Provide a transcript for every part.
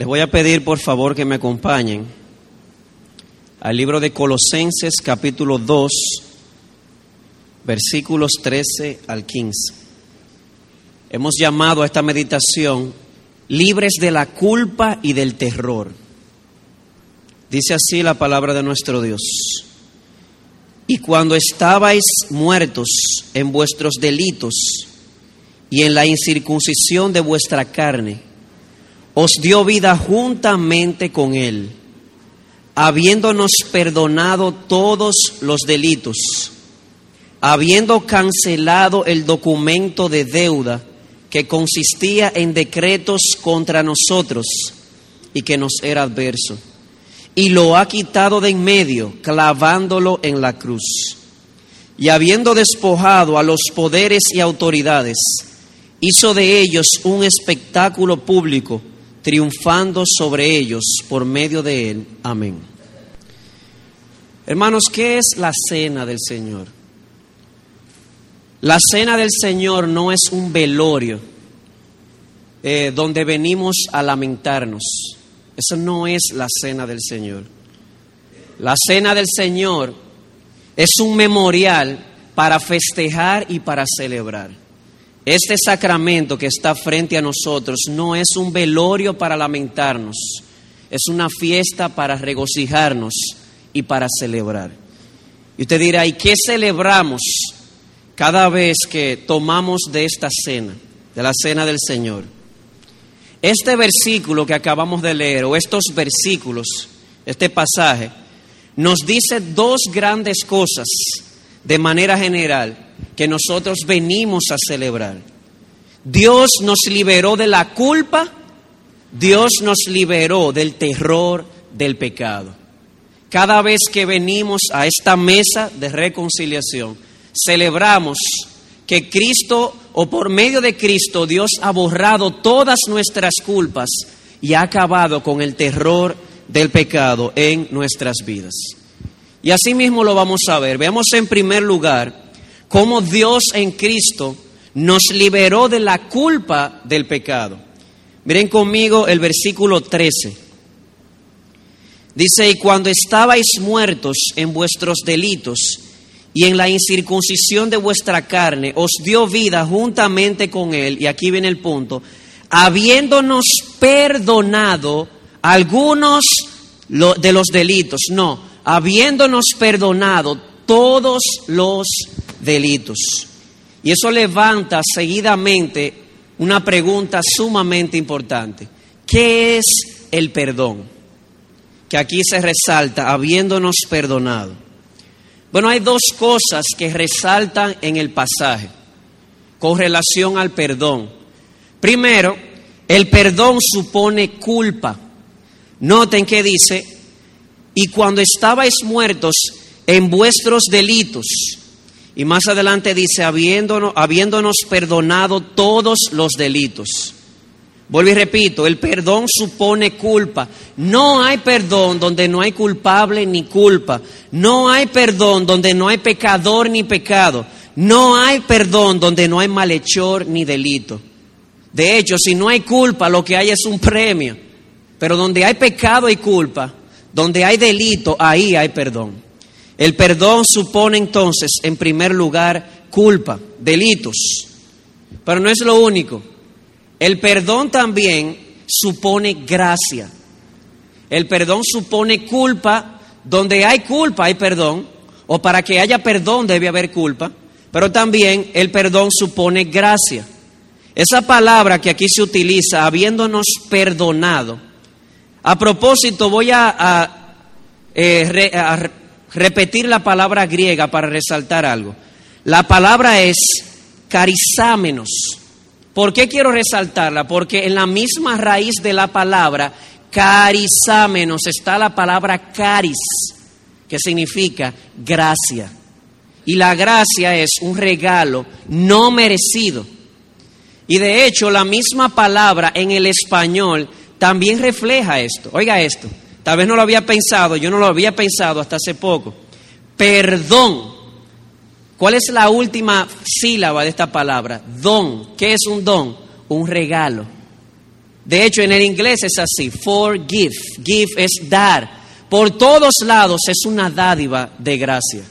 Les voy a pedir por favor que me acompañen al libro de Colosenses capítulo 2, versículos 13 al 15. Hemos llamado a esta meditación libres de la culpa y del terror. Dice así la palabra de nuestro Dios. Y cuando estabais muertos en vuestros delitos y en la incircuncisión de vuestra carne, os dio vida juntamente con Él, habiéndonos perdonado todos los delitos, habiendo cancelado el documento de deuda que consistía en decretos contra nosotros y que nos era adverso, y lo ha quitado de en medio, clavándolo en la cruz. Y habiendo despojado a los poderes y autoridades, hizo de ellos un espectáculo público, triunfando sobre ellos por medio de él. Amén. Hermanos, ¿qué es la cena del Señor? La cena del Señor no es un velorio eh, donde venimos a lamentarnos. Eso no es la cena del Señor. La cena del Señor es un memorial para festejar y para celebrar. Este sacramento que está frente a nosotros no es un velorio para lamentarnos, es una fiesta para regocijarnos y para celebrar. Y usted dirá, ¿y qué celebramos cada vez que tomamos de esta cena, de la cena del Señor? Este versículo que acabamos de leer, o estos versículos, este pasaje, nos dice dos grandes cosas de manera general que nosotros venimos a celebrar. Dios nos liberó de la culpa, Dios nos liberó del terror del pecado. Cada vez que venimos a esta mesa de reconciliación, celebramos que Cristo o por medio de Cristo Dios ha borrado todas nuestras culpas y ha acabado con el terror del pecado en nuestras vidas. Y así mismo lo vamos a ver. Veamos en primer lugar cómo Dios en Cristo nos liberó de la culpa del pecado. Miren conmigo el versículo 13. Dice, y cuando estabais muertos en vuestros delitos y en la incircuncisión de vuestra carne, os dio vida juntamente con él, y aquí viene el punto, habiéndonos perdonado algunos de los delitos, no, habiéndonos perdonado todos los delitos. Y eso levanta seguidamente una pregunta sumamente importante. ¿Qué es el perdón? Que aquí se resalta, habiéndonos perdonado. Bueno, hay dos cosas que resaltan en el pasaje con relación al perdón. Primero, el perdón supone culpa. Noten que dice, y cuando estabais muertos en vuestros delitos. Y más adelante dice, habiéndonos, habiéndonos perdonado todos los delitos. Vuelvo y repito, el perdón supone culpa. No hay perdón donde no hay culpable ni culpa. No hay perdón donde no hay pecador ni pecado. No hay perdón donde no hay malhechor ni delito. De hecho, si no hay culpa, lo que hay es un premio. Pero donde hay pecado y culpa, donde hay delito, ahí hay perdón. El perdón supone entonces, en primer lugar, culpa, delitos. Pero no es lo único. El perdón también supone gracia. El perdón supone culpa. Donde hay culpa hay perdón. O para que haya perdón debe haber culpa. Pero también el perdón supone gracia. Esa palabra que aquí se utiliza, habiéndonos perdonado. A propósito, voy a, eh, repetir la palabra griega para resaltar algo. La palabra es carizámenos. ¿Por qué quiero resaltarla? Porque en la misma raíz de la palabra carizámenos está la palabra caris, que significa gracia. Y la gracia es un regalo no merecido. Y de hecho la misma palabra en el español también refleja esto. Oiga esto. Tal vez no lo había pensado, yo no lo había pensado hasta hace poco. Perdón. ¿Cuál es la última sílaba de esta palabra? Don. ¿Qué es un don? Un regalo. De hecho, en el inglés es así, forgive. Give es dar. Por todos lados es una dádiva de gracia.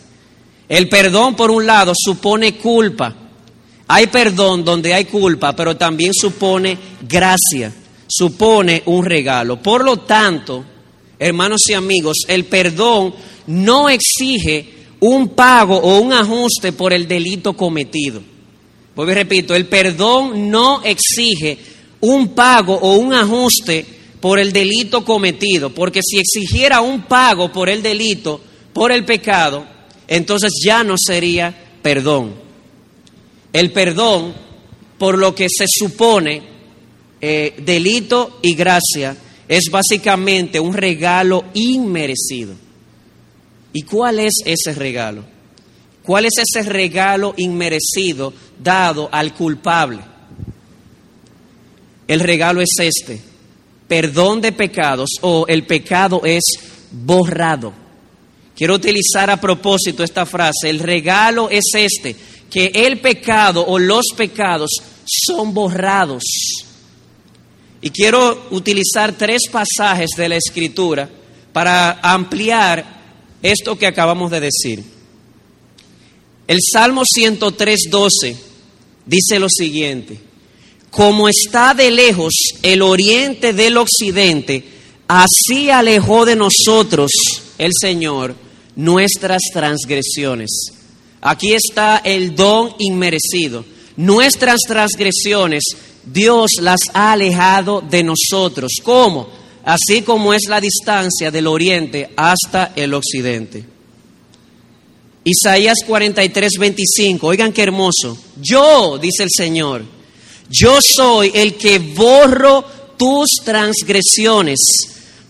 El perdón, por un lado, supone culpa. Hay perdón donde hay culpa, pero también supone gracia, supone un regalo. Por lo tanto, hermanos y amigos, el perdón no exige un pago o un ajuste por el delito cometido. Pues repito, el perdón no exige un pago o un ajuste por el delito cometido, porque si exigiera un pago por el delito, por el pecado, entonces ya no sería perdón. El perdón, por lo que se supone eh, delito y gracia, es básicamente un regalo inmerecido. ¿Y cuál es ese regalo? ¿Cuál es ese regalo inmerecido dado al culpable? El regalo es este, perdón de pecados o el pecado es borrado. Quiero utilizar a propósito esta frase, el regalo es este, que el pecado o los pecados son borrados. Y quiero utilizar tres pasajes de la Escritura para ampliar esto que acabamos de decir. El Salmo 103, 12 dice lo siguiente, como está de lejos el oriente del occidente, así alejó de nosotros el Señor nuestras transgresiones. Aquí está el don inmerecido. Nuestras transgresiones Dios las ha alejado de nosotros. ¿Cómo? así como es la distancia del oriente hasta el occidente. Isaías 43, 25, oigan qué hermoso. Yo, dice el Señor, yo soy el que borro tus transgresiones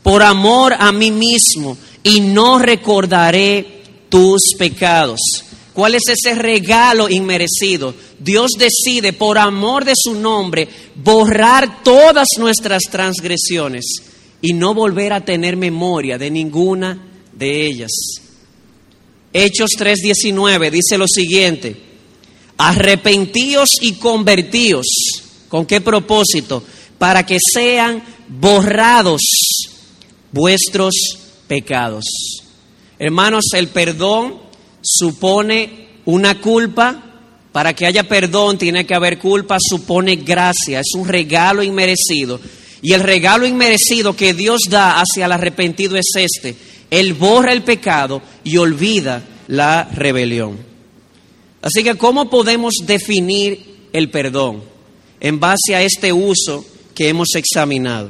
por amor a mí mismo y no recordaré tus pecados. ¿Cuál es ese regalo inmerecido? Dios decide, por amor de su nombre, borrar todas nuestras transgresiones y no volver a tener memoria de ninguna de ellas. Hechos 3:19 dice lo siguiente, arrepentíos y convertíos. ¿Con qué propósito? Para que sean borrados vuestros pecados. Hermanos, el perdón supone una culpa. Para que haya perdón tiene que haber culpa, supone gracia, es un regalo inmerecido y el regalo inmerecido que Dios da hacia el arrepentido es este. Él borra el pecado y olvida la rebelión. Así que, ¿cómo podemos definir el perdón? En base a este uso que hemos examinado.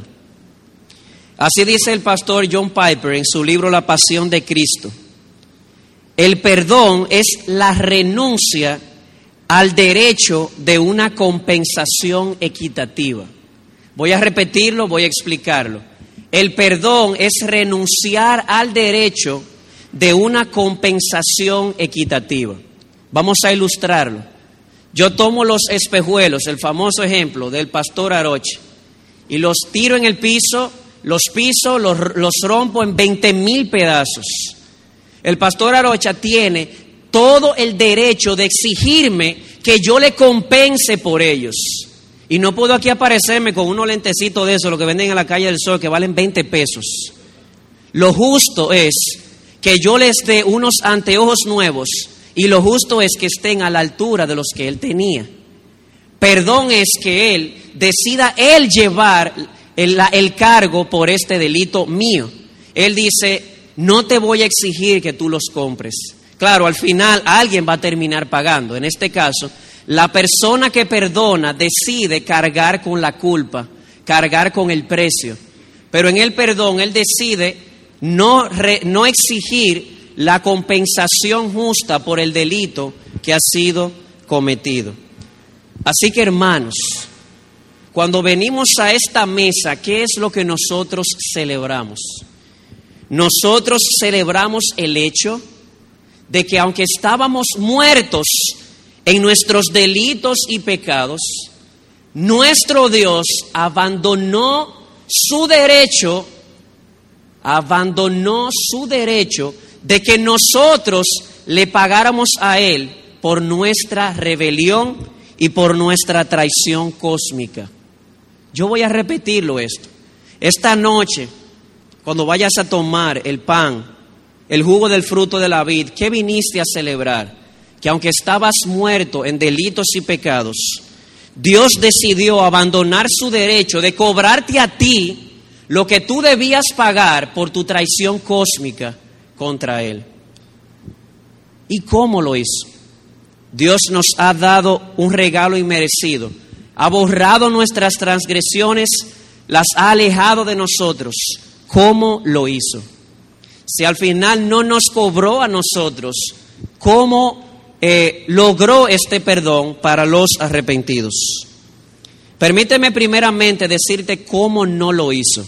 Así dice el pastor John Piper en su libro La Pasión de Cristo. El perdón es la renuncia al derecho de una compensación equitativa. Voy a repetirlo, voy a explicarlo. El perdón es renunciar al derecho de una compensación equitativa. Vamos a ilustrarlo. Yo tomo los espejuelos, el famoso ejemplo del pastor Aroche, y los tiro en el piso, los piso, los, los rompo en 20 mil pedazos. El pastor Arocha tiene todo el derecho de exigirme que yo le compense por ellos. Y no puedo aquí aparecerme con unos lentecitos de eso, lo que venden en la calle del sol, que valen 20 pesos. Lo justo es que yo les dé unos anteojos nuevos y lo justo es que estén a la altura de los que él tenía. Perdón es que él decida él llevar el, el cargo por este delito mío. Él dice, no te voy a exigir que tú los compres. Claro, al final alguien va a terminar pagando. En este caso, la persona que perdona decide cargar con la culpa, cargar con el precio. Pero en el perdón él decide no, no exigir la compensación justa por el delito que ha sido cometido. Así que hermanos, cuando venimos a esta mesa, ¿qué es lo que nosotros celebramos? Nosotros celebramos el hecho de que aunque estábamos muertos en nuestros delitos y pecados, nuestro Dios abandonó su derecho, abandonó su derecho de que nosotros le pagáramos a Él por nuestra rebelión y por nuestra traición cósmica. Yo voy a repetirlo esto. Esta noche, cuando vayas a tomar el pan, el jugo del fruto de la vid, ¿qué viniste a celebrar? Que aunque estabas muerto en delitos y pecados, Dios decidió abandonar su derecho de cobrarte a ti lo que tú debías pagar por tu traición cósmica contra Él. ¿Y cómo lo hizo? Dios nos ha dado un regalo inmerecido, ha borrado nuestras transgresiones, las ha alejado de nosotros. ¿Cómo lo hizo? Si al final no nos cobró a nosotros, ¿cómo eh, logró este perdón para los arrepentidos? Permíteme primeramente decirte cómo no lo hizo.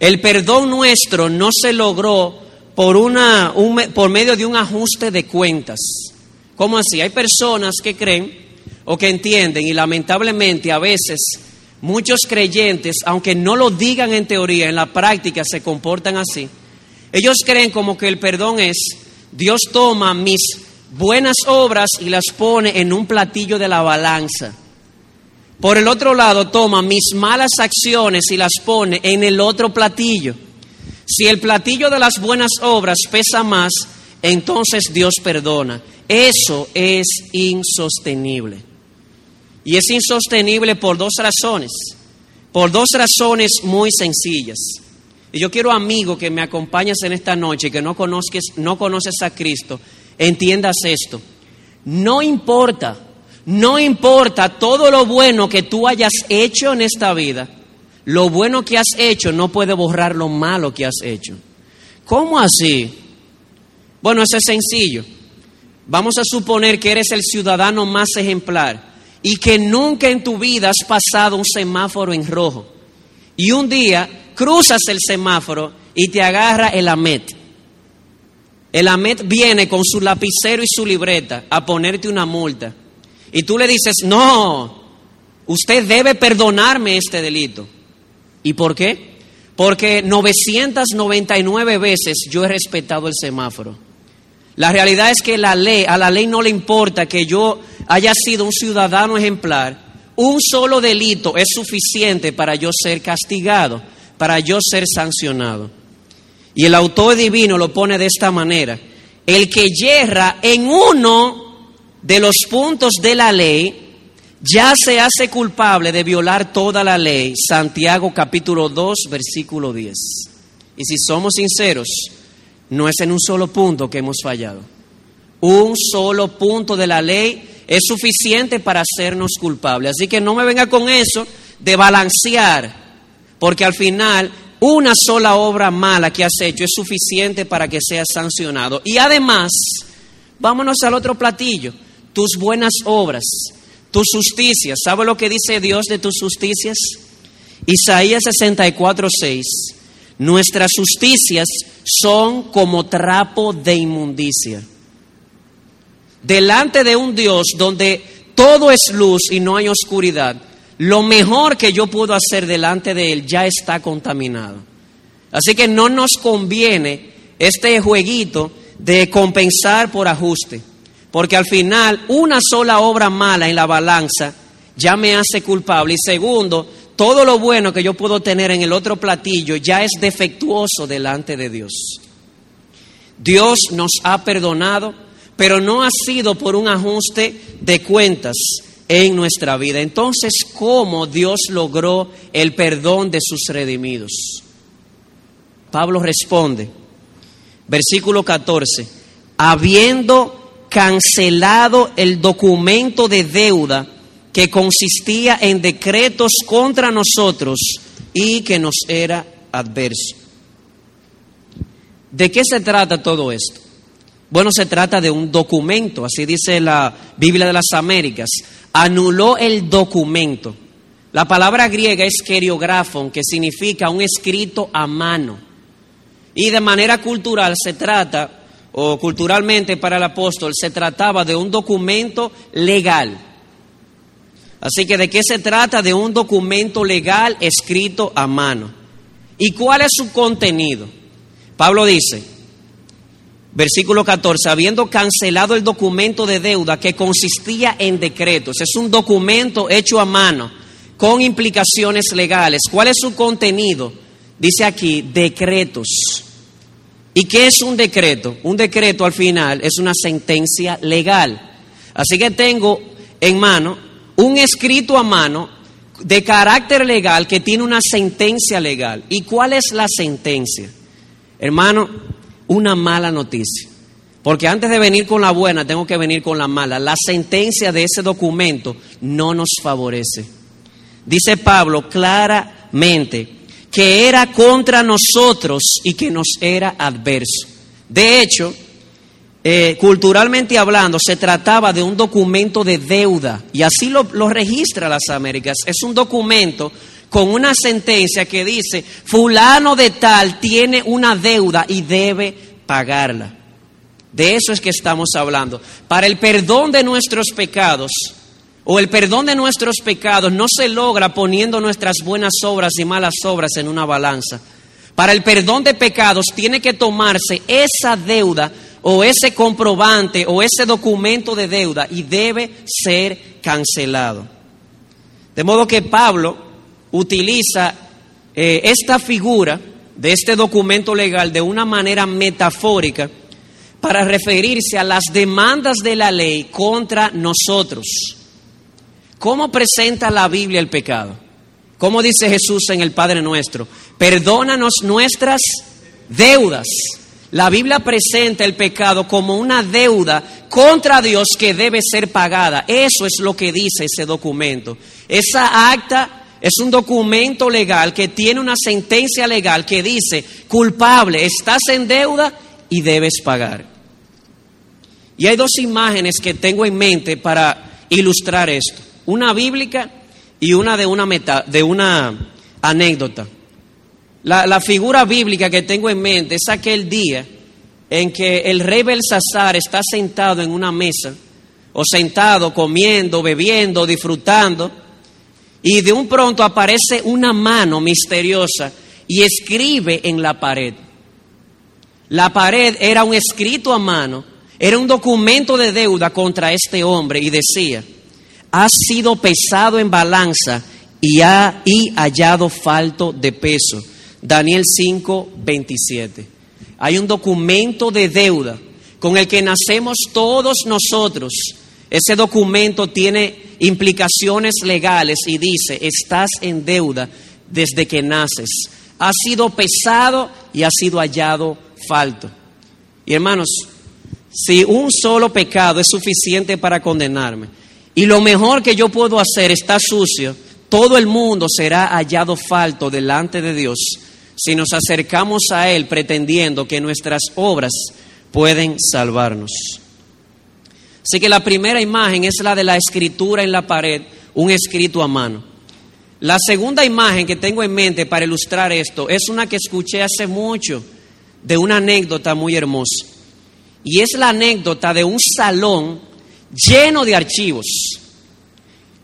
El perdón nuestro no se logró por, una, por medio de un ajuste de cuentas. ¿Cómo así? Hay personas que creen o que entienden y lamentablemente a veces muchos creyentes, aunque no lo digan en teoría, en la práctica se comportan así. Ellos creen como que el perdón es, Dios toma mis buenas obras y las pone en un platillo de la balanza. Por el otro lado, toma mis malas acciones y las pone en el otro platillo. Si el platillo de las buenas obras pesa más, entonces Dios perdona. Eso es insostenible. Y es insostenible por dos razones. Por dos razones muy sencillas. Y yo quiero, amigo, que me acompañes en esta noche, que no, conozques, no conoces a Cristo, entiendas esto. No importa, no importa todo lo bueno que tú hayas hecho en esta vida lo bueno que has hecho no puede borrar lo malo que has hecho. ¿Cómo así? Bueno, eso es sencillo. Vamos a suponer que eres el ciudadano más ejemplar y que nunca en tu vida has pasado un semáforo en rojo. Y un día cruzas el semáforo y te agarra el AMET. El AMET viene con su lapicero y su libreta a ponerte una multa. Y tú le dices, no, usted debe perdonarme este delito. ¿Y por qué? Porque 999 veces yo he respetado el semáforo. La realidad es que la ley, a la ley no le importa que yo haya sido un ciudadano ejemplar. Un solo delito es suficiente para yo ser castigado, para yo ser sancionado. Y el autor divino lo pone de esta manera. El que yerra en uno de los puntos de la ley, ya se hace culpable de violar toda la ley. Santiago capítulo 2, versículo 10. Y si somos sinceros, no es en un solo punto que hemos fallado. Un solo punto de la ley es suficiente para hacernos culpables. Así que no me venga con eso de balancear, porque al final una sola obra mala que has hecho es suficiente para que seas sancionado. Y además, vámonos al otro platillo, tus buenas obras tus justicias. ¿Sabe lo que dice Dios de tus justicias? Isaías 64, 6. Nuestras justicias son como trapo de inmundicia. Delante de un Dios donde todo es luz y no hay oscuridad, lo mejor que yo puedo hacer delante de Él ya está contaminado. Así que no nos conviene este jueguito de compensar por ajuste. Porque al final una sola obra mala en la balanza ya me hace culpable. Y segundo, todo lo bueno que yo puedo tener en el otro platillo ya es defectuoso delante de Dios. Dios nos ha perdonado, pero no ha sido por un ajuste de cuentas en nuestra vida. Entonces, ¿cómo Dios logró el perdón de sus redimidos? Pablo responde, versículo 14, habiendo cancelado el documento de deuda que consistía en decretos contra nosotros y que nos era adverso. ¿De qué se trata todo esto? Bueno, se trata de un documento, así dice la Biblia de las Américas. Anuló el documento. La palabra griega es keriografon, que significa un escrito a mano. Y de manera cultural se trata o culturalmente para el apóstol se trataba de un documento legal. Así que de qué se trata? De un documento legal escrito a mano. ¿Y cuál es su contenido? Pablo dice, versículo 14, habiendo cancelado el documento de deuda que consistía en decretos, es un documento hecho a mano con implicaciones legales. ¿Cuál es su contenido? Dice aquí, decretos. ¿Y qué es un decreto? Un decreto al final es una sentencia legal. Así que tengo en mano un escrito a mano de carácter legal que tiene una sentencia legal. ¿Y cuál es la sentencia? Hermano, una mala noticia. Porque antes de venir con la buena, tengo que venir con la mala. La sentencia de ese documento no nos favorece. Dice Pablo claramente que era contra nosotros y que nos era adverso. De hecho, eh, culturalmente hablando, se trataba de un documento de deuda, y así lo, lo registra las Américas. Es un documento con una sentencia que dice, fulano de tal tiene una deuda y debe pagarla. De eso es que estamos hablando. Para el perdón de nuestros pecados, o el perdón de nuestros pecados, no se logra poniendo nuestras buenas obras y malas obras en una balanza. Para el perdón de pecados tiene que tomarse esa deuda o ese comprobante o ese documento de deuda y debe ser cancelado. De modo que Pablo utiliza eh, esta figura de este documento legal de una manera metafórica para referirse a las demandas de la ley contra nosotros. ¿Cómo presenta la Biblia el pecado? ¿Cómo dice Jesús en el Padre nuestro? Perdónanos nuestras deudas la Biblia presenta el pecado como una deuda contra Dios que debe ser pagada. Eso es lo que dice ese documento. Esa acta es un documento legal que tiene una sentencia legal que dice, culpable, estás en deuda y debes pagar. Y hay dos imágenes que tengo en mente para ilustrar esto. Una bíblica y una de una, meta, de una anécdota. La, figura bíblica que tengo en mente es aquel día en que el rey Belsasar está sentado en una mesa, o sentado comiendo, bebiendo, disfrutando, y de un pronto aparece una mano misteriosa y escribe en la pared. La pared era un escrito a mano, era un documento de deuda contra este hombre y decía, has sido pesado en balanza y, ha, y hallado falto de peso Daniel 5, 27. Hay un documento de deuda con el que nacemos todos nosotros. Ese documento tiene implicaciones legales y dice, estás en deuda desde que naces. Ha sido pesado y ha sido hallado falto. Y hermanos, si un solo pecado es suficiente para condenarme y lo mejor que yo puedo hacer está sucio, todo el mundo será hallado falto delante de Dios si nos acercamos a Él pretendiendo que nuestras obras pueden salvarnos. Así que la primera imagen es la de la escritura en la pared, un escrito a mano. La segunda imagen que tengo en mente para ilustrar esto es una que escuché hace mucho de una anécdota muy hermosa. Y es la anécdota de un salón lleno de archivos.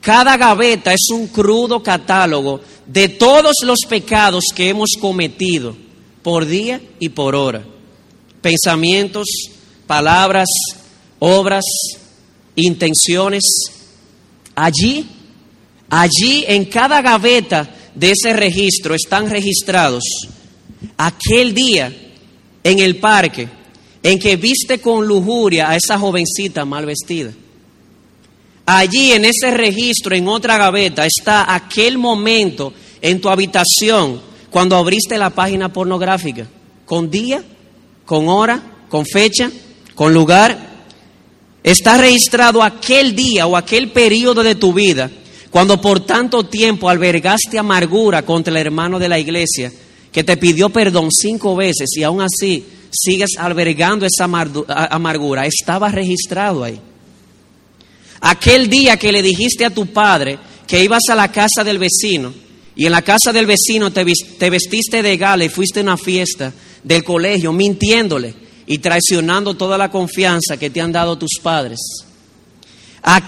Cada gaveta es un crudo catálogo de todos los pecados que hemos cometido por día y por hora. Pensamientos, palabras, obras, intenciones. Allí, allí en cada gaveta de ese registro están registrados aquel día en el parque en que viste con lujuria a esa jovencita mal vestida Allí en ese registro, en otra gaveta, está aquel momento en tu habitación cuando abriste la página pornográfica, con día, con hora, con fecha, con lugar. Está registrado aquel día o aquel periodo de tu vida cuando por tanto tiempo albergaste amargura contra el hermano de la iglesia que te pidió perdón cinco veces y aún así sigues albergando esa amargura. Estaba registrado ahí. Aquel día que le dijiste a tu padre que ibas a la casa del vecino y en la casa del vecino te, vestiste de gala y fuiste a una fiesta del colegio mintiéndole y traicionando toda la confianza que te han dado tus padres.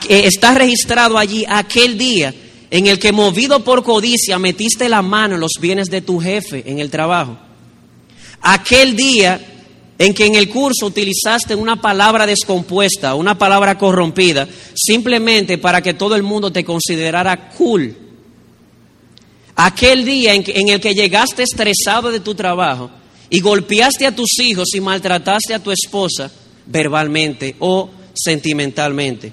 Eh, está registrado allí aquel día en el que movido por codicia metiste la mano en los bienes de tu jefe en el trabajo. Aquel día en que en el curso utilizaste una palabra descompuesta, una palabra corrompida, simplemente para que todo el mundo te considerara cool. Aquel día en, en el que llegaste estresado de tu trabajo y golpeaste a tus hijos y maltrataste a tu esposa verbalmente o sentimentalmente.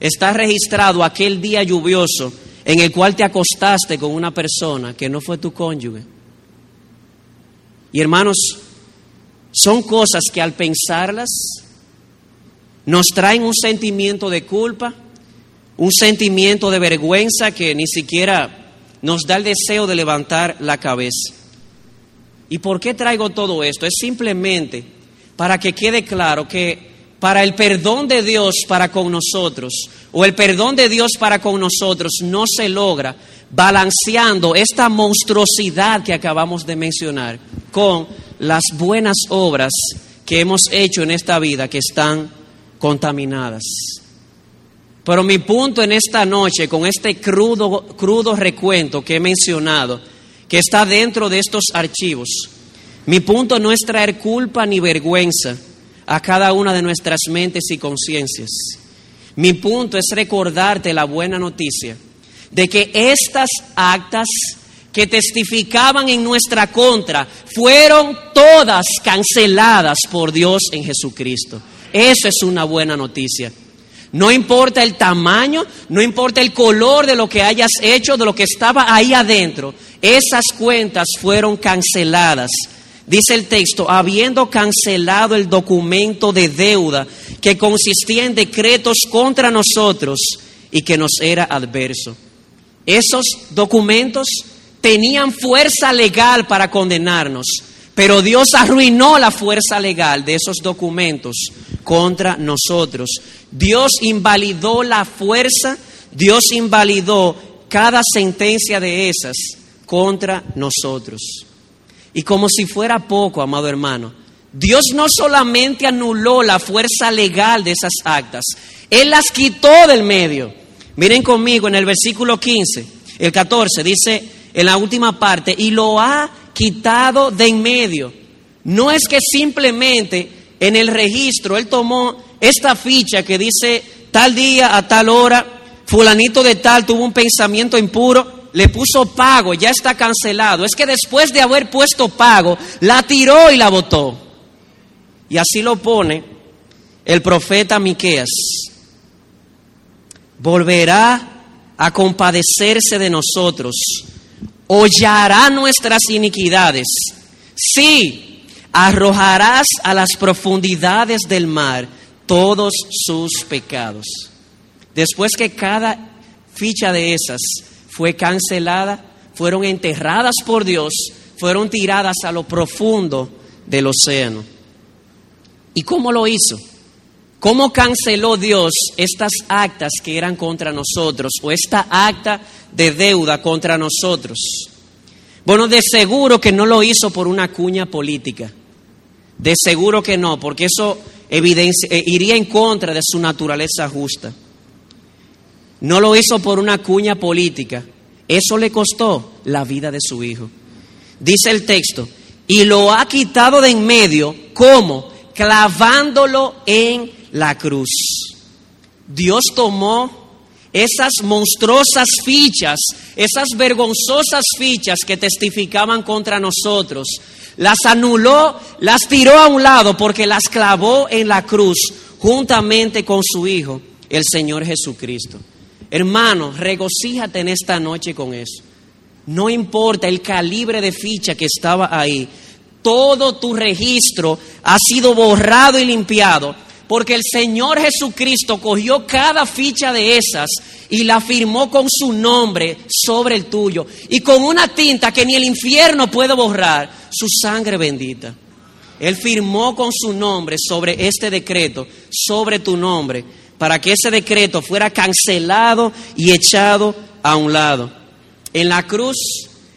Está registrado aquel día lluvioso en el cual te acostaste con una persona que no fue tu cónyuge. Y hermanos, son cosas que al pensarlas nos traen un sentimiento de culpa, un sentimiento de vergüenza que ni siquiera nos da el deseo de levantar la cabeza. ¿Y por qué traigo todo esto? Es simplemente para que quede claro que para el perdón de Dios para con nosotros, o el perdón de Dios para con nosotros, no se logra balanceando esta monstruosidad que acabamos de mencionar con las buenas obras que hemos hecho en esta vida que están contaminadas. Pero mi punto en esta noche, con este crudo, crudo recuento que he mencionado, que está dentro de estos archivos, mi punto no es traer culpa ni vergüenza a cada una de nuestras mentes y conciencias. Mi punto es recordarte la buena noticia de que estas actas que testificaban en nuestra contra fueron todas canceladas por Dios en Jesucristo. Eso es una buena noticia. No importa el tamaño, no importa el color de lo que hayas hecho, de lo que estaba ahí adentro, esas cuentas fueron canceladas. Dice el texto, habiendo cancelado el documento de deuda que consistía en decretos contra nosotros y que nos era adverso. Esos documentos tenían fuerza legal para condenarnos, pero Dios arruinó la fuerza legal de esos documentos contra nosotros. Dios invalidó la fuerza, Dios invalidó cada sentencia de esas contra nosotros. Y como si fuera poco, amado hermano, Dios no solamente anuló la fuerza legal de esas actas, Él las quitó del medio. Miren conmigo en el versículo 15, el 14, dice en la última parte, y lo ha quitado de en medio. No es que simplemente en el registro Él tomó esta ficha que dice tal día a tal hora, fulanito de tal tuvo un pensamiento impuro, le puso pago, ya está cancelado. Es que después de haber puesto pago, la tiró y la botó. Y así lo pone el profeta Miqueas. Volverá a compadecerse de nosotros, hollará nuestras iniquidades. Sí, arrojarás a las profundidades del mar todos sus pecados. Después que cada ficha de esas fue cancelada, fueron enterradas por Dios, fueron tiradas a lo profundo del océano. ¿Y cómo lo hizo? ¿Cómo canceló Dios estas actas que eran contra nosotros o esta acta de deuda contra nosotros? Bueno, de seguro que no lo hizo por una cuña política. De seguro que no, porque eso eh, iría en contra de su naturaleza justa. No lo hizo por una cuña política. Eso le costó la vida de su hijo. Dice el texto, y lo ha quitado de en medio, ¿cómo? Clavándolo en la cruz. Dios tomó esas monstruosas fichas, esas vergonzosas fichas que testificaban contra nosotros, las anuló, las tiró a un lado porque las clavó en la cruz juntamente con su Hijo, el Señor Jesucristo. Hermano, regocíjate en esta noche con eso. No importa el calibre de ficha que estaba ahí, todo tu registro ha sido borrado y limpiado porque el Señor Jesucristo cogió cada ficha de esas y la firmó con su nombre sobre el tuyo y con una tinta que ni el infierno puede borrar, su sangre bendita. Él firmó con su nombre sobre este decreto, sobre tu nombre, para que ese decreto fuera cancelado y echado a un lado. En la cruz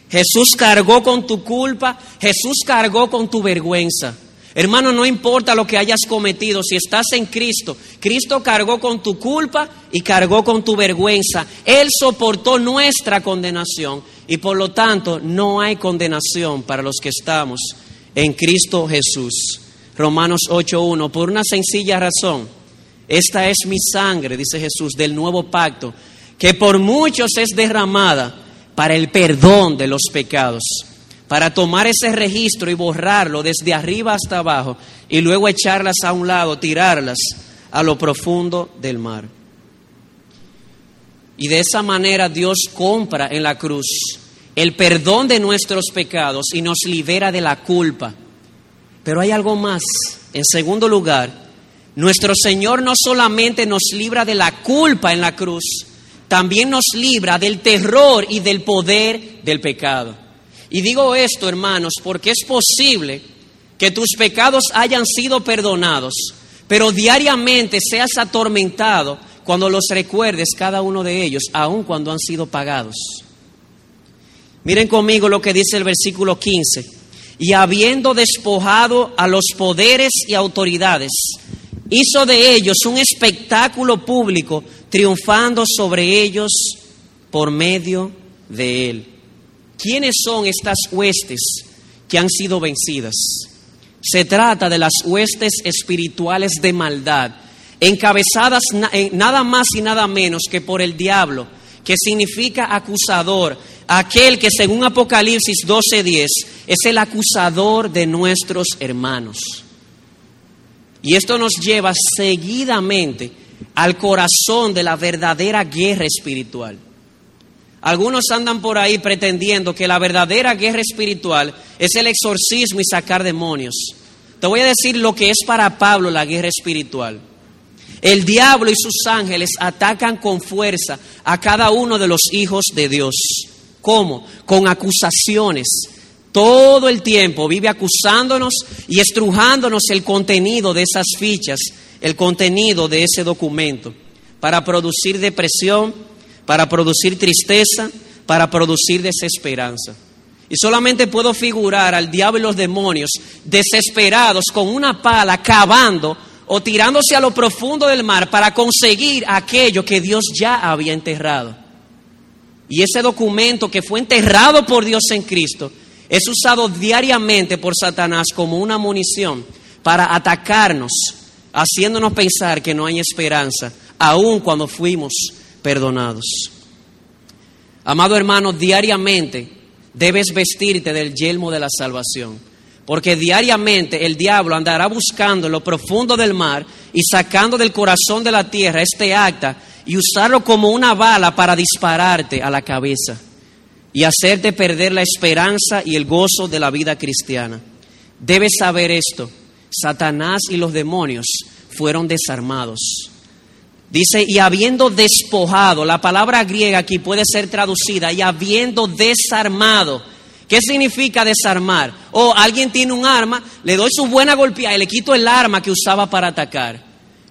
Jesús cargó con tu culpa, Jesús cargó con tu vergüenza. Hermano, no importa lo que hayas cometido, si estás en Cristo, Cristo cargó con tu culpa y cargó con tu vergüenza. Él soportó nuestra condenación y por lo tanto no hay condenación para los que estamos en Cristo Jesús. Romanos 8.1, por una sencilla razón. Esta es mi sangre, dice Jesús, del nuevo pacto, que por muchos es derramada para el perdón de los pecados, para tomar ese registro y borrarlo desde arriba hasta abajo y luego echarlas a un lado, tirarlas a lo profundo del mar. Y de esa manera Dios compra en la cruz el perdón de nuestros pecados y nos libera de la culpa. Pero hay algo más. En segundo lugar, nuestro Señor no solamente nos libra de la culpa en la cruz, también nos libra del terror y del poder del pecado. Y digo esto, hermanos, porque es posible que tus pecados hayan sido perdonados, pero diariamente seas atormentado cuando los recuerdes cada uno de ellos, aun cuando han sido pagados. Miren conmigo lo que dice el versículo 15. Y habiendo despojado a los poderes y autoridades, hizo de ellos un espectáculo público, triunfando sobre ellos por medio de él. ¿Quiénes son estas huestes que han sido vencidas? Se trata de las huestes espirituales de maldad, encabezadas nada más y nada menos que por el diablo, que significa acusador, aquel que según Apocalipsis 12:10 es el acusador de nuestros hermanos. Y esto nos lleva seguidamente al corazón de la verdadera guerra espiritual. Algunos andan por ahí pretendiendo que la verdadera guerra espiritual es el exorcismo y sacar demonios. Te voy a decir lo que es para Pablo la guerra espiritual. El diablo y sus ángeles atacan con fuerza a cada uno de los hijos de Dios. ¿Cómo? Con acusaciones, todo el tiempo vive acusándonos y estrujándonos el contenido de esas fichas, el contenido de ese documento, para producir depresión, para producir tristeza, para producir desesperanza. Y solamente puedo figurar al diablo y los demonios desesperados con una pala cavando o tirándose a lo profundo del mar para conseguir aquello que Dios ya había enterrado. Y ese documento que fue enterrado por Dios en Cristo es usado diariamente por Satanás como una munición para atacarnos, haciéndonos pensar que no hay esperanza, aun cuando fuimos perdonados. Amado hermano, diariamente debes vestirte del yelmo de la salvación, porque diariamente el diablo andará buscando en lo profundo del mar y sacando del corazón de la tierra este acta y usarlo como una bala para dispararte a la cabeza y hacerte perder la esperanza y el gozo de la vida cristiana. Debes saber esto, Satanás y los demonios fueron desarmados. Dice, y habiendo despojado, la palabra griega aquí puede ser traducida, y habiendo desarmado. ¿Qué significa desarmar? O oh, alguien tiene un arma, le doy su buena golpeada y le quito el arma que usaba para atacar.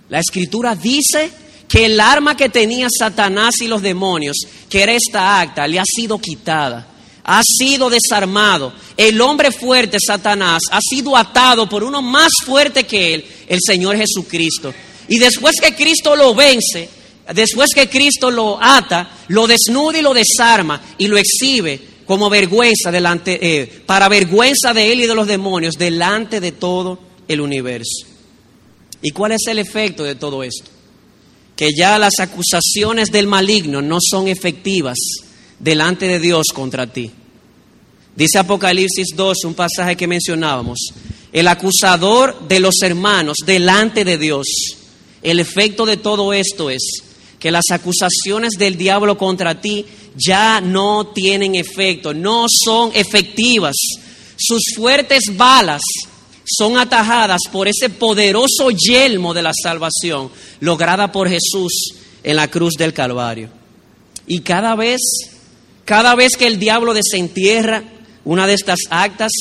La escritura dice que el arma que tenía Satanás y los demonios, que era esta acta, le ha sido quitada, ha sido desarmado. El hombre fuerte, Satanás, ha sido atado por uno más fuerte que él, el Señor Jesucristo. Y después que Cristo lo vence, después que Cristo lo ata, lo desnuda y lo desarma y lo exhibe como vergüenza delante, eh, para vergüenza de él y de los demonios delante de todo el universo. ¿Y cuál es el efecto de todo esto? Que ya las acusaciones del maligno no son efectivas delante de Dios contra ti. Dice Apocalipsis 2, un pasaje que mencionábamos, el acusador de los hermanos delante de Dios. El efecto de todo esto es que las acusaciones del diablo contra ti ya no tienen efecto, no son efectivas. Sus fuertes balas son atajadas por ese poderoso yelmo de la salvación lograda por Jesús en la cruz del Calvario. Y cada vez, cada vez que el diablo desentierra una de estas actas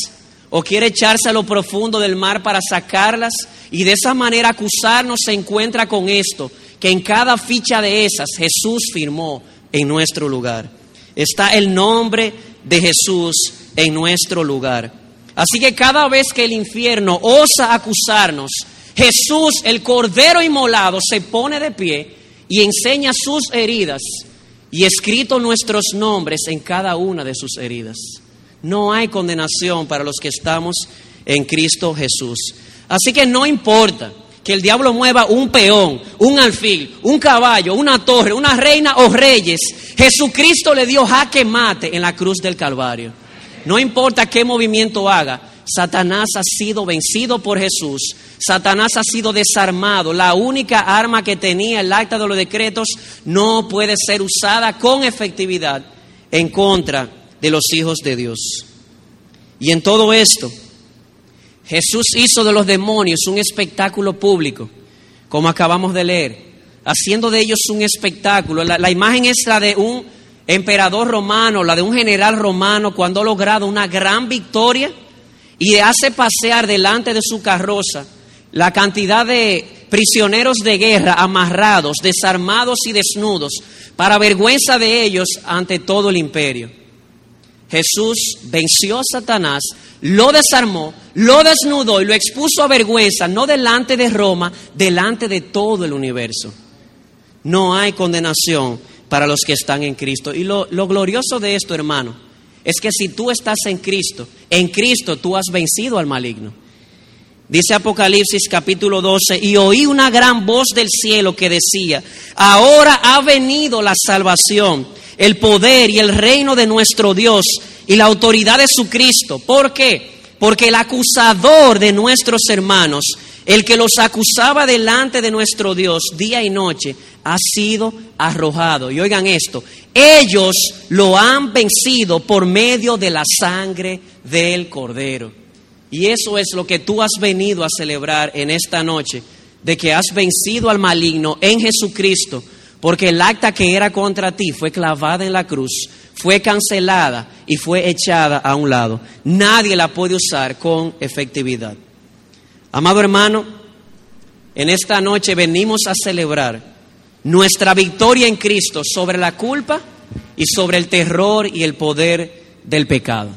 o quiere echarse a lo profundo del mar para sacarlas y de esa manera acusarnos, se encuentra con esto, que en cada ficha de esas Jesús firmó en nuestro lugar. Está el nombre de Jesús en nuestro lugar. Así que cada vez que el infierno osa acusarnos, Jesús, el Cordero Inmolado, se pone de pie y enseña sus heridas y escrito nuestros nombres en cada una de sus heridas. No hay condenación para los que estamos en Cristo Jesús. Así que no importa que el diablo mueva un peón, un alfil, un caballo, una torre, una reina o reyes. Jesucristo le dio jaque mate en la cruz del Calvario. No importa qué movimiento haga, Satanás ha sido vencido por Jesús. Satanás ha sido desarmado. La única arma que tenía el acta de los decretos no puede ser usada con efectividad en contra de los hijos de Dios. Y en todo esto, Jesús hizo de los demonios un espectáculo público, como acabamos de leer, haciendo de ellos un espectáculo. La, imagen es la de un emperador romano, la de un general romano cuando ha logrado una gran victoria y hace pasear delante de su carroza la cantidad de prisioneros de guerra amarrados, desarmados y desnudos, para vergüenza de ellos ante todo el imperio. Jesús venció a Satanás, lo desarmó, lo desnudó y lo expuso a vergüenza, no delante de Roma, delante de todo el universo. No hay condenación para los que están en Cristo. Y lo, lo glorioso de esto, hermano, es que si tú estás en Cristo, en Cristo tú has vencido al maligno. Dice Apocalipsis capítulo 12, y oí una gran voz del cielo que decía, ahora ha venido la salvación, el poder y el reino de nuestro Dios y la autoridad de su Cristo. ¿Por qué? Porque el acusador de nuestros hermanos, el que los acusaba delante de nuestro Dios día y noche, ha sido arrojado. Y oigan esto, ellos lo han vencido por medio de la sangre del Cordero. Y eso es lo que tú has venido a celebrar en esta noche, de que has vencido al maligno en Jesucristo, porque el acta que era contra ti fue clavada en la cruz, fue cancelada y fue echada a un lado. Nadie la puede usar con efectividad. Amado hermano, en esta noche venimos a celebrar nuestra victoria en Cristo sobre la culpa y sobre el terror y el poder del pecado.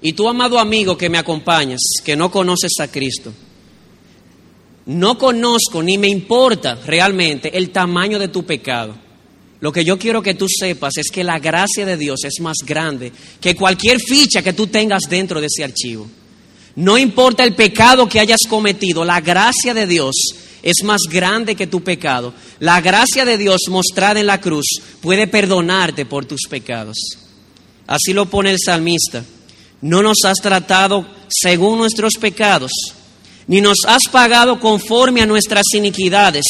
Y tú, amado amigo que me acompañas, que no conoces a Cristo, no conozco ni me importa realmente el tamaño de tu pecado. Lo que yo quiero que tú sepas es que la gracia de Dios es más grande que cualquier ficha que tú tengas dentro de ese archivo. No importa el pecado que hayas cometido, la gracia de Dios es más grande que tu pecado. La gracia de Dios mostrada en la cruz puede perdonarte por tus pecados. Así lo pone el salmista. No nos has tratado según nuestros pecados, ni nos has pagado conforme a nuestras iniquidades.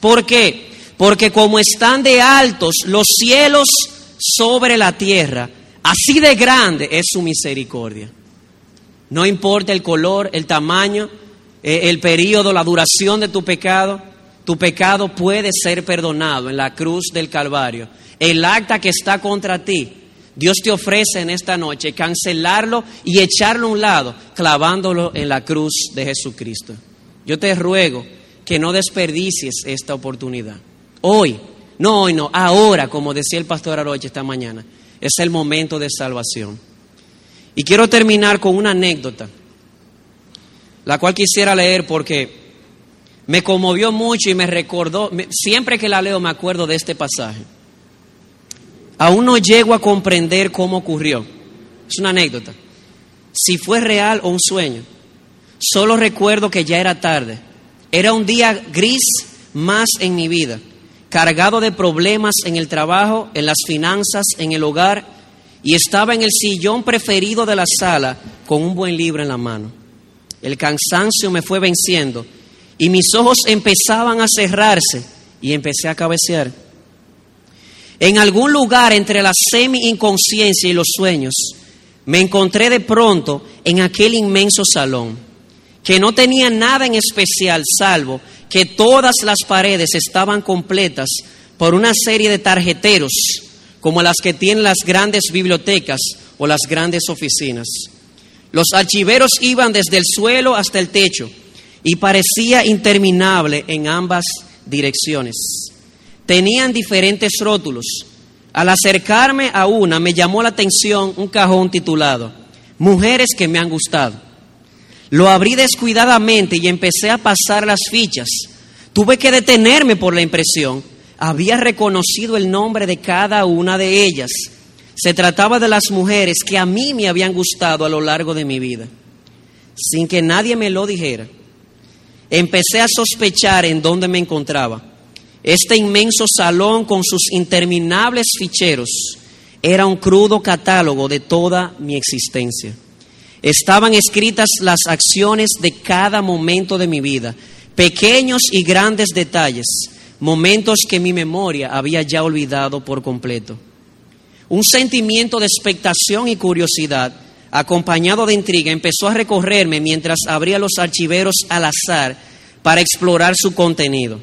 ¿Por qué? Porque como están de altos los cielos sobre la tierra, así de grande es su misericordia. No importa el color, el tamaño, eh, el periodo, la duración de tu pecado, tu pecado puede ser perdonado en la cruz del Calvario. El acta que está contra ti, Dios te ofrece en esta noche cancelarlo y echarlo a un lado, clavándolo en la cruz de Jesucristo. Yo te ruego que no desperdicies esta oportunidad. Hoy, no hoy, no, ahora, como decía el pastor Aroche esta mañana, es el momento de salvación. Y quiero terminar con una anécdota la cual quisiera leer porque me conmovió mucho y me recordó, siempre que la leo me acuerdo de este pasaje. Aún no llego a comprender cómo ocurrió. Es una anécdota. Si fue real o un sueño. Solo recuerdo que ya era tarde. Era un día gris más en mi vida, cargado de problemas en el trabajo, en las finanzas, en el hogar, y estaba en el sillón preferido de la sala con un buen libro en la mano el cansancio me fue venciendo y mis ojos empezaban a cerrarse y empecé a cabecear. En algún lugar entre la semi-inconsciencia y los sueños, me encontré de pronto en aquel inmenso salón, que no tenía nada en especial, salvo que todas las paredes estaban completas por una serie de tarjeteros, como las que tienen las grandes bibliotecas o las grandes oficinas. Los archiveros iban desde el suelo hasta el techo y parecía interminable en ambas direcciones. Tenían diferentes rótulos. Al acercarme a una me llamó la atención un cajón titulado Mujeres que me han gustado. Lo abrí descuidadamente y empecé a pasar las fichas. Tuve que detenerme por la impresión. Había reconocido el nombre de cada una de ellas se trataba de las mujeres que a mí me habían gustado a lo largo de mi vida, sin que nadie me lo dijera. empecé a sospechar en dónde me encontraba. Este inmenso salón con sus interminables ficheros era un crudo catálogo de toda mi existencia. Estaban escritas las acciones de cada momento de mi vida, pequeños y grandes detalles, momentos que mi memoria había ya olvidado por completo. Un sentimiento de expectación y curiosidad, acompañado de intriga, empezó a recorrerme mientras abría los archiveros al azar para explorar su contenido.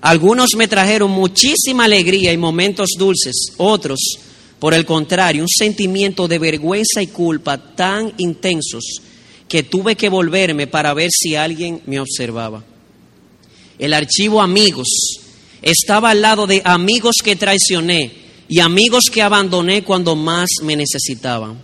Algunos me trajeron muchísima alegría y momentos dulces, otros, por el contrario, un sentimiento de vergüenza y culpa tan intensos que tuve que volverme para ver si alguien me observaba. El archivo amigos estaba al lado de amigos que traicioné y amigos que abandoné cuando más me necesitaban.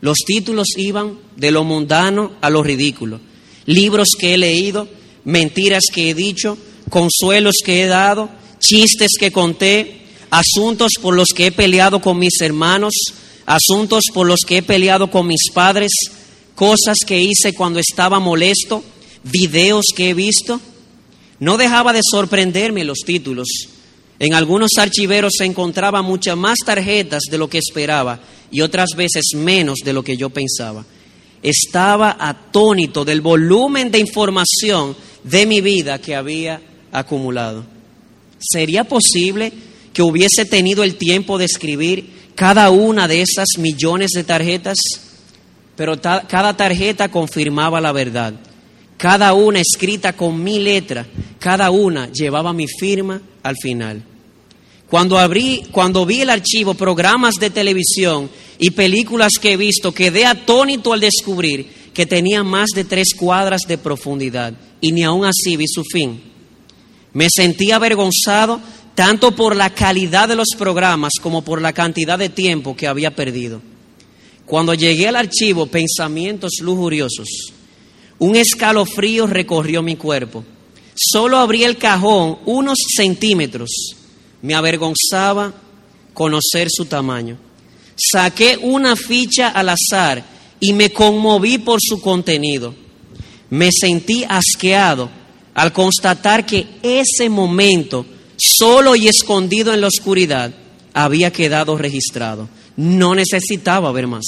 Los títulos iban de lo mundano a lo ridículo. Libros que he leído, mentiras que he dicho, consuelos que he dado, chistes que conté, asuntos por los que he peleado con mis hermanos, asuntos por los que he peleado con mis padres, cosas que hice cuando estaba molesto, videos que he visto. No dejaba de sorprenderme los títulos. En algunos archiveros se encontraba muchas más tarjetas de lo que esperaba y otras veces menos de lo que yo pensaba. Estaba atónito del volumen de información de mi vida que había acumulado. ¿Sería posible que hubiese tenido el tiempo de escribir cada una de esas millones de tarjetas? Pero cada tarjeta confirmaba la verdad. Cada una escrita con mi letra, cada una llevaba mi firma al final. Cuando, abrí, cuando vi el archivo, programas de televisión y películas que he visto, quedé atónito al descubrir que tenía más de tres cuadras de profundidad y ni aún así vi su fin. Me sentí avergonzado tanto por la calidad de los programas como por la cantidad de tiempo que había perdido. Cuando llegué al archivo, pensamientos lujuriosos, un escalofrío recorrió mi cuerpo. Solo abrí el cajón unos centímetros. Me avergonzaba conocer su tamaño. Saqué una ficha al azar y me conmoví por su contenido. Me sentí asqueado al constatar que ese momento, solo y escondido en la oscuridad, había quedado registrado. No necesitaba ver más.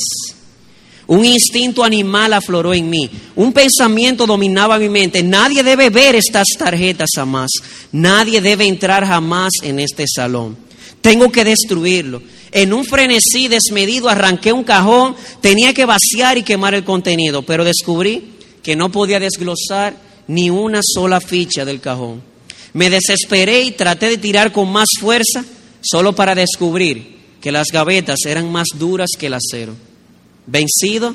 Un instinto animal afloró en mí. Un pensamiento dominaba mi mente. Nadie debe ver estas tarjetas jamás. Nadie debe entrar jamás en este salón. Tengo que destruirlo. En un frenesí desmedido arranqué un cajón. Tenía que vaciar y quemar el contenido. Pero descubrí que no podía desglosar ni una sola ficha del cajón. Me desesperé y traté de tirar con más fuerza solo para descubrir que las gavetas eran más duras que el acero. Vencido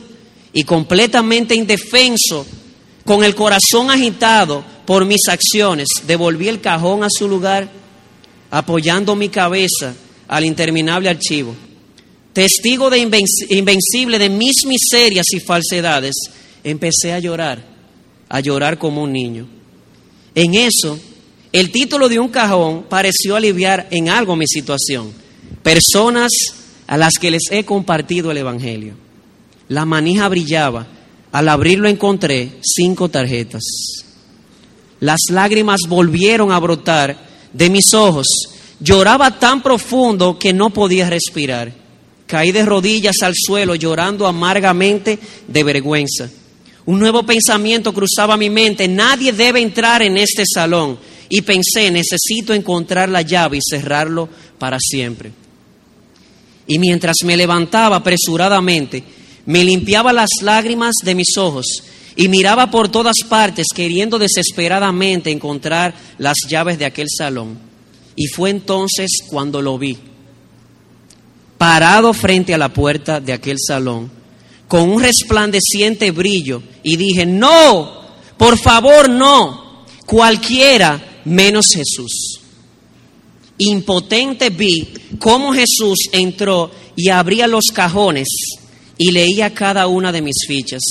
y completamente indefenso, con el corazón agitado por mis acciones, devolví el cajón a su lugar, apoyando mi cabeza al interminable archivo. Testigo de invencible de mis miserias y falsedades, empecé a llorar a llorar como un niño. En eso, el título de un cajón pareció aliviar en algo mi situación. Personas a las que les he compartido el Evangelio. La manija brillaba. Al abrirlo encontré cinco tarjetas. Las lágrimas volvieron a brotar de mis ojos. Lloraba tan profundo que no podía respirar. Caí de rodillas al suelo llorando amargamente de vergüenza. Un nuevo pensamiento cruzaba mi mente, nadie debe entrar en este salón. Y pensé, necesito encontrar la llave y cerrarlo para siempre. Y mientras me levantaba apresuradamente, me limpiaba las lágrimas de mis ojos y miraba por todas partes queriendo desesperadamente encontrar las llaves de aquel salón. Y fue entonces cuando lo vi, parado frente a la puerta de aquel salón con un resplandeciente brillo y dije, no, por favor no, cualquiera menos Jesús. Impotente vi cómo Jesús entró y abría los cajones y leía cada una de mis fichas.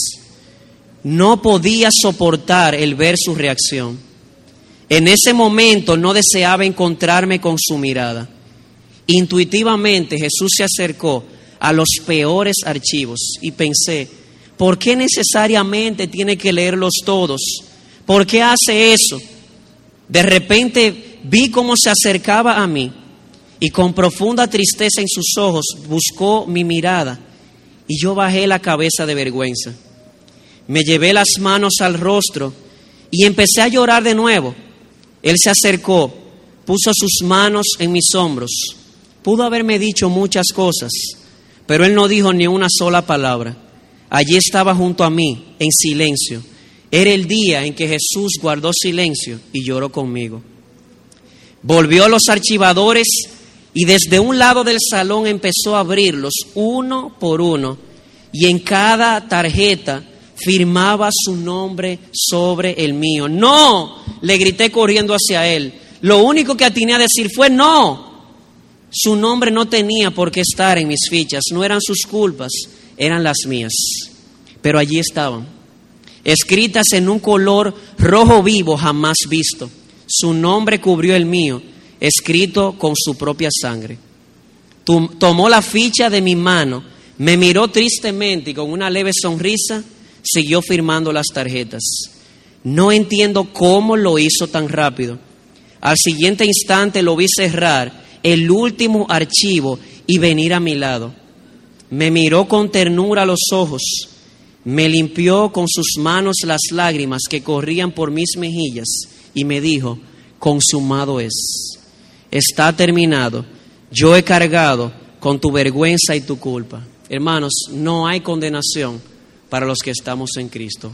No podía soportar el ver su reacción. En ese momento no deseaba encontrarme con su mirada. Intuitivamente Jesús se acercó a los peores archivos y pensé, ¿por qué necesariamente tiene que leerlos todos ¿Por qué hace eso? De repente vi cómo se acercaba a mí y con profunda tristeza en sus ojos buscó mi mirada y yo bajé la cabeza de vergüenza. Me llevé las manos al rostro y empecé a llorar de nuevo. Él se acercó, puso sus manos en mis hombros. Pudo haberme dicho muchas cosas, pero él no dijo ni una sola palabra. Allí estaba junto a mí, en silencio. Era el día en que Jesús guardó silencio y lloró conmigo. Volvió a los archivadores y desde un lado del salón empezó a abrirlos uno por uno y en cada tarjeta firmaba su nombre sobre el mío. No, le grité corriendo hacia él. Lo único que atiné a decir fue no. Su nombre no tenía por qué estar en mis fichas, no eran sus culpas, eran las mías. Pero allí estaban, escritas en un color rojo vivo jamás visto. Su nombre cubrió el mío escrito con su propia sangre. Tomó la ficha de mi mano, me miró tristemente y con una leve sonrisa siguió firmando las tarjetas. No entiendo cómo lo hizo tan rápido. Al siguiente instante lo vi cerrar el último archivo y venir a mi lado. Me miró con ternura los ojos, me limpió con sus manos las lágrimas que corrían por mis mejillas y me dijo, consumado es está terminado. Yo he cargado con tu vergüenza y tu culpa. Hermanos, no hay condenación para los que estamos en Cristo.